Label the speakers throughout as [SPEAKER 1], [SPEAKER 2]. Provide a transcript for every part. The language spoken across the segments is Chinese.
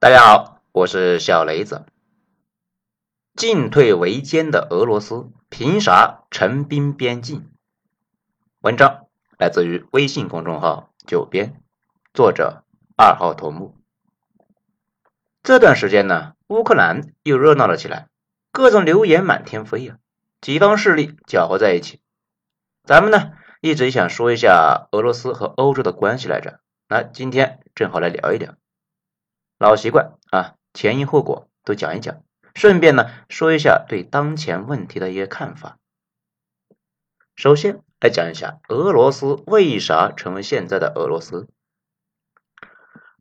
[SPEAKER 1] 大家好，我是小雷子。进退维艰的俄罗斯凭啥陈兵边境？文章来自于微信公众号“九编”，作者二号头目。这段时间呢，乌克兰又热闹了起来，各种流言满天飞呀，几方势力搅和在一起。咱们呢，一直想说一下俄罗斯和欧洲的关系来着，那今天正好来聊一聊。老习惯啊，前因后果都讲一讲，顺便呢说一下对当前问题的一些看法。首先来讲一下俄罗斯为啥成为现在的俄罗斯。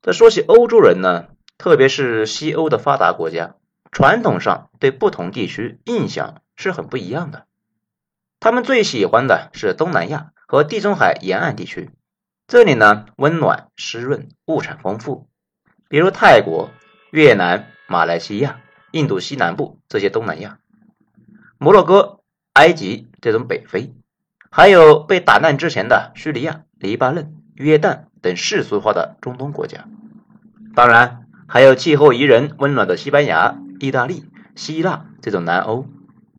[SPEAKER 1] 在说起欧洲人呢，特别是西欧的发达国家，传统上对不同地区印象是很不一样的。他们最喜欢的是东南亚和地中海沿岸地区，这里呢温暖湿润，物产丰富。比如泰国、越南、马来西亚、印度西南部这些东南亚，摩洛哥、埃及这种北非，还有被打烂之前的叙利亚、黎巴嫩、约旦等世俗化的中东国家，当然还有气候宜人、温暖的西班牙、意大利、希腊这种南欧，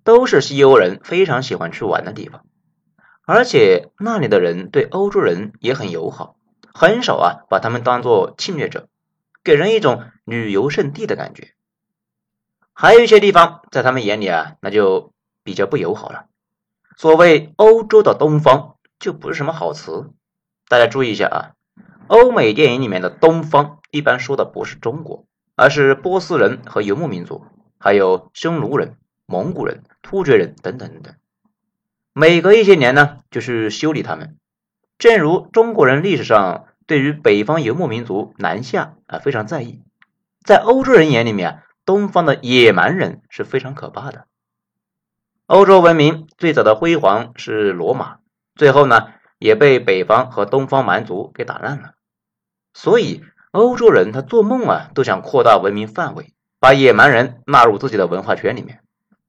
[SPEAKER 1] 都是西欧人非常喜欢去玩的地方。而且那里的人对欧洲人也很友好，很少啊把他们当做侵略者。给人一种旅游胜地的感觉，还有一些地方在他们眼里啊，那就比较不友好了。所谓欧洲的东方，就不是什么好词。大家注意一下啊，欧美电影里面的东方，一般说的不是中国，而是波斯人和游牧民族，还有匈奴人、蒙古人、突厥人等等等等。每隔一些年呢，就是修理他们，正如中国人历史上。对于北方游牧民族南下啊非常在意，在欧洲人眼里面，东方的野蛮人是非常可怕的。欧洲文明最早的辉煌是罗马，最后呢也被北方和东方蛮族给打烂了。所以欧洲人他做梦啊都想扩大文明范围，把野蛮人纳入自己的文化圈里面，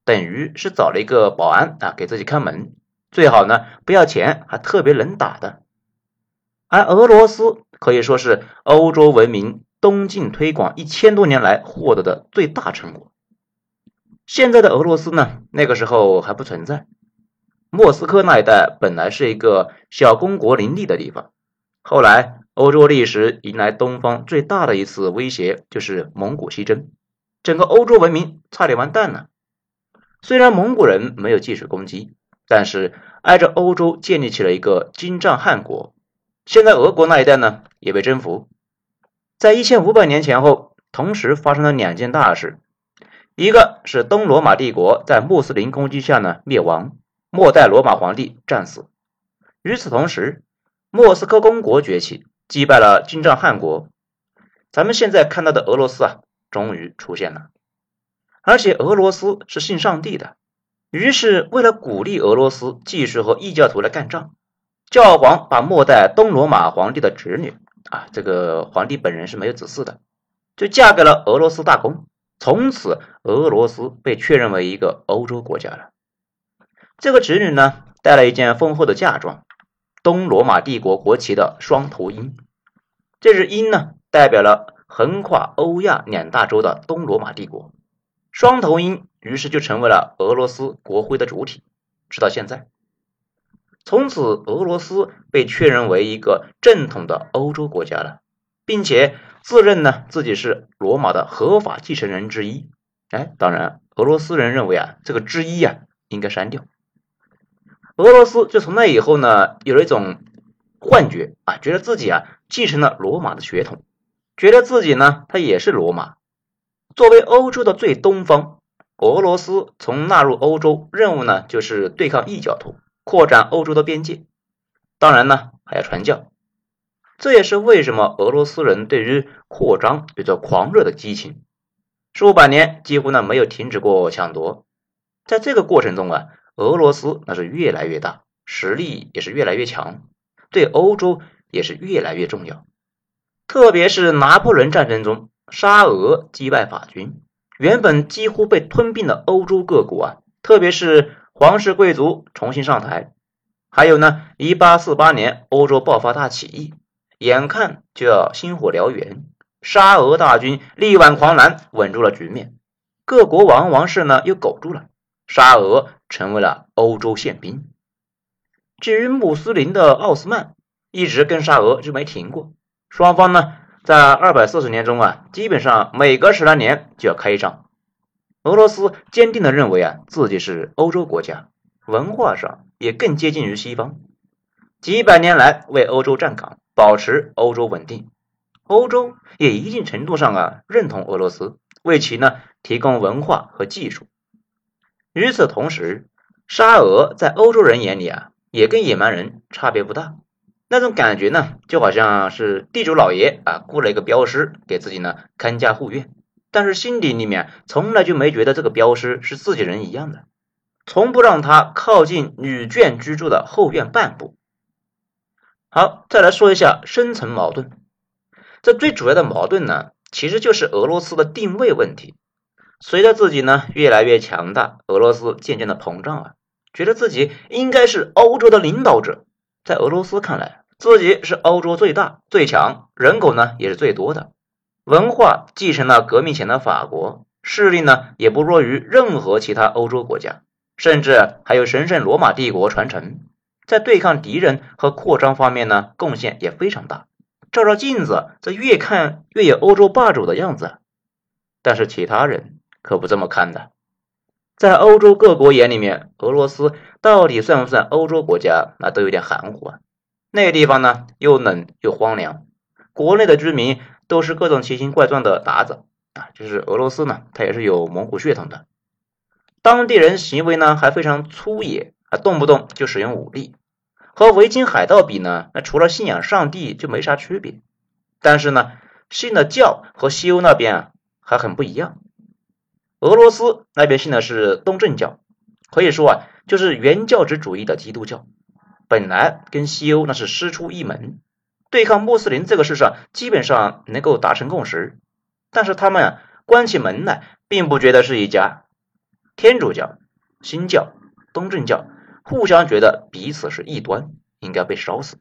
[SPEAKER 1] 等于是找了一个保安啊给自己看门，最好呢不要钱，还特别能打的。而俄罗斯可以说是欧洲文明东进推广一千多年来获得的最大成果。现在的俄罗斯呢，那个时候还不存在。莫斯科那一带本来是一个小公国林立的地方，后来欧洲历史迎来东方最大的一次威胁，就是蒙古西征，整个欧洲文明差点完蛋了。虽然蒙古人没有继续攻击，但是挨着欧洲建立起了一个金帐汗国。现在俄国那一带呢也被征服，在一千五百年前后，同时发生了两件大事，一个是东罗马帝国在穆斯林攻击下呢灭亡，末代罗马皇帝战死；与此同时，莫斯科公国崛起，击败了金帐汗国。咱们现在看到的俄罗斯啊，终于出现了，而且俄罗斯是信上帝的，于是为了鼓励俄罗斯继续和异教徒来干仗。教皇把末代东罗马皇帝的侄女啊，这个皇帝本人是没有子嗣的，就嫁给了俄罗斯大公，从此俄罗斯被确认为一个欧洲国家了。这个侄女呢，带了一件丰厚的嫁妆，东罗马帝国国旗的双头鹰，这只鹰呢，代表了横跨欧亚两大洲的东罗马帝国，双头鹰于是就成为了俄罗斯国徽的主体，直到现在。从此，俄罗斯被确认为一个正统的欧洲国家了，并且自认呢自己是罗马的合法继承人之一。哎，当然，俄罗斯人认为啊，这个之一啊应该删掉。俄罗斯就从那以后呢，有了一种幻觉啊，觉得自己啊继承了罗马的血统，觉得自己呢他也是罗马。作为欧洲的最东方，俄罗斯从纳入欧洲任务呢，就是对抗异教徒。扩展欧洲的边界，当然呢还要传教，这也是为什么俄罗斯人对于扩张有着狂热的激情，数百年几乎呢没有停止过抢夺。在这个过程中啊，俄罗斯那是越来越大，实力也是越来越强，对欧洲也是越来越重要。特别是拿破仑战争中，沙俄击败法军，原本几乎被吞并的欧洲各国啊，特别是。皇室贵族重新上台，还有呢，一八四八年欧洲爆发大起义，眼看就要星火燎原，沙俄大军力挽狂澜，稳住了局面。各国王王室呢又苟住了，沙俄成为了欧洲宪兵。至于穆斯林的奥斯曼，一直跟沙俄就没停过。双方呢，在二百四十年中啊，基本上每隔十来年就要开仗。俄罗斯坚定的认为啊，自己是欧洲国家，文化上也更接近于西方，几百年来为欧洲站岗，保持欧洲稳定。欧洲也一定程度上啊认同俄罗斯，为其呢提供文化和技术。与此同时，沙俄在欧洲人眼里啊，也跟野蛮人差别不大。那种感觉呢，就好像是地主老爷啊雇了一个镖师给自己呢看家护院，但是心底里面从来就没觉得这个镖师是自己人一样的，从不让他靠近女眷居住的后院半步。好，再来说一下深层矛盾。这最主要的矛盾呢，其实就是俄罗斯的定位问题。随着自己呢越来越强大，俄罗斯渐渐的膨胀啊，觉得自己应该是欧洲的领导者。在俄罗斯看来，自己是欧洲最大、最强，人口呢也是最多的，文化继承了革命前的法国，势力呢也不弱于任何其他欧洲国家，甚至还有神圣罗马帝国传承，在对抗敌人和扩张方面呢贡献也非常大。照照镜子，这越看越有欧洲霸主的样子。但是其他人可不这么看的，在欧洲各国眼里面，俄罗斯到底算不算欧洲国家，那都有点含糊啊。那地方呢，又冷又荒凉，国内的居民都是各种奇形怪状的鞑子啊。就是俄罗斯呢，它也是有蒙古血统的，当地人行为呢还非常粗野啊，动不动就使用武力。和维京海盗比呢，那除了信仰上帝就没啥区别。但是呢，信的教和西欧那边啊还很不一样。俄罗斯那边信的是东正教，可以说啊就是原教旨主义的基督教。本来跟西欧那是师出一门，对抗穆斯林这个事上基本上能够达成共识。但是他们关起门来，并不觉得是一家。天主教、新教、东正教。互相觉得彼此是异端，应该被烧死。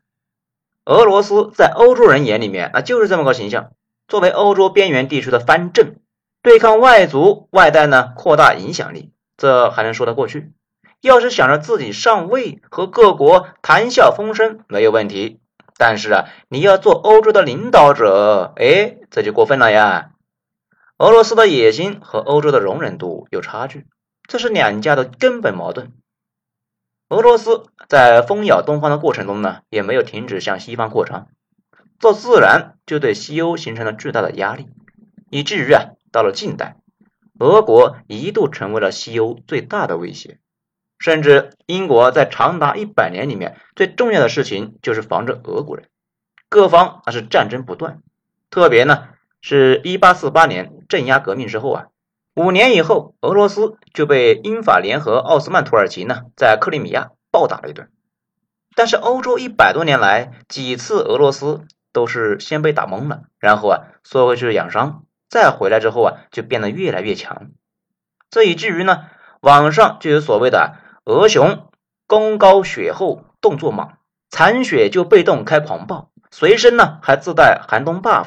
[SPEAKER 1] 俄罗斯在欧洲人眼里面，那就是这么个形象。作为欧洲边缘地区的藩镇，对抗外族外带呢，扩大影响力，这还能说得过去。要是想着自己上位和各国谈笑风生，没有问题。但是啊，你要做欧洲的领导者，哎，这就过分了呀。俄罗斯的野心和欧洲的容忍度有差距，这是两家的根本矛盾。俄罗斯在蜂咬东方的过程中呢，也没有停止向西方扩张，这自然就对西欧形成了巨大的压力，以至于啊，到了近代，俄国一度成为了西欧最大的威胁，甚至英国在长达一百年里面最重要的事情就是防着俄国人，各方那是战争不断，特别呢是一八四八年镇压革命之后啊。五年以后，俄罗斯就被英法联合奥斯曼土耳其呢，在克里米亚暴打了一顿。但是欧洲一百多年来几次俄罗斯都是先被打懵了，然后啊缩回去养伤，再回来之后啊就变得越来越强。这以至于呢，网上就有所谓的“俄熊功高血厚，动作猛，残血就被动开狂暴，随身呢还自带寒冬 buff”。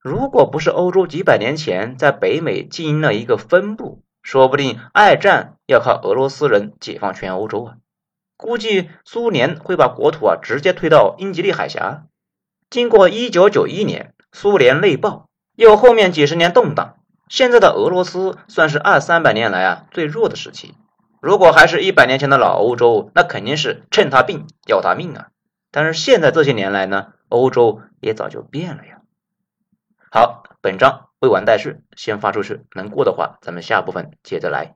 [SPEAKER 1] 如果不是欧洲几百年前在北美经营了一个分部，说不定二战要靠俄罗斯人解放全欧洲啊！估计苏联会把国土啊直接推到英吉利海峡。经过一九九一年苏联内爆，又后面几十年动荡，现在的俄罗斯算是二三百年来啊最弱的时期。如果还是一百年前的老欧洲，那肯定是趁他病要他命啊！但是现在这些年来呢，欧洲也早就变了呀。好，本章未完待续，先发出去，能过的话，咱们下部分接着来。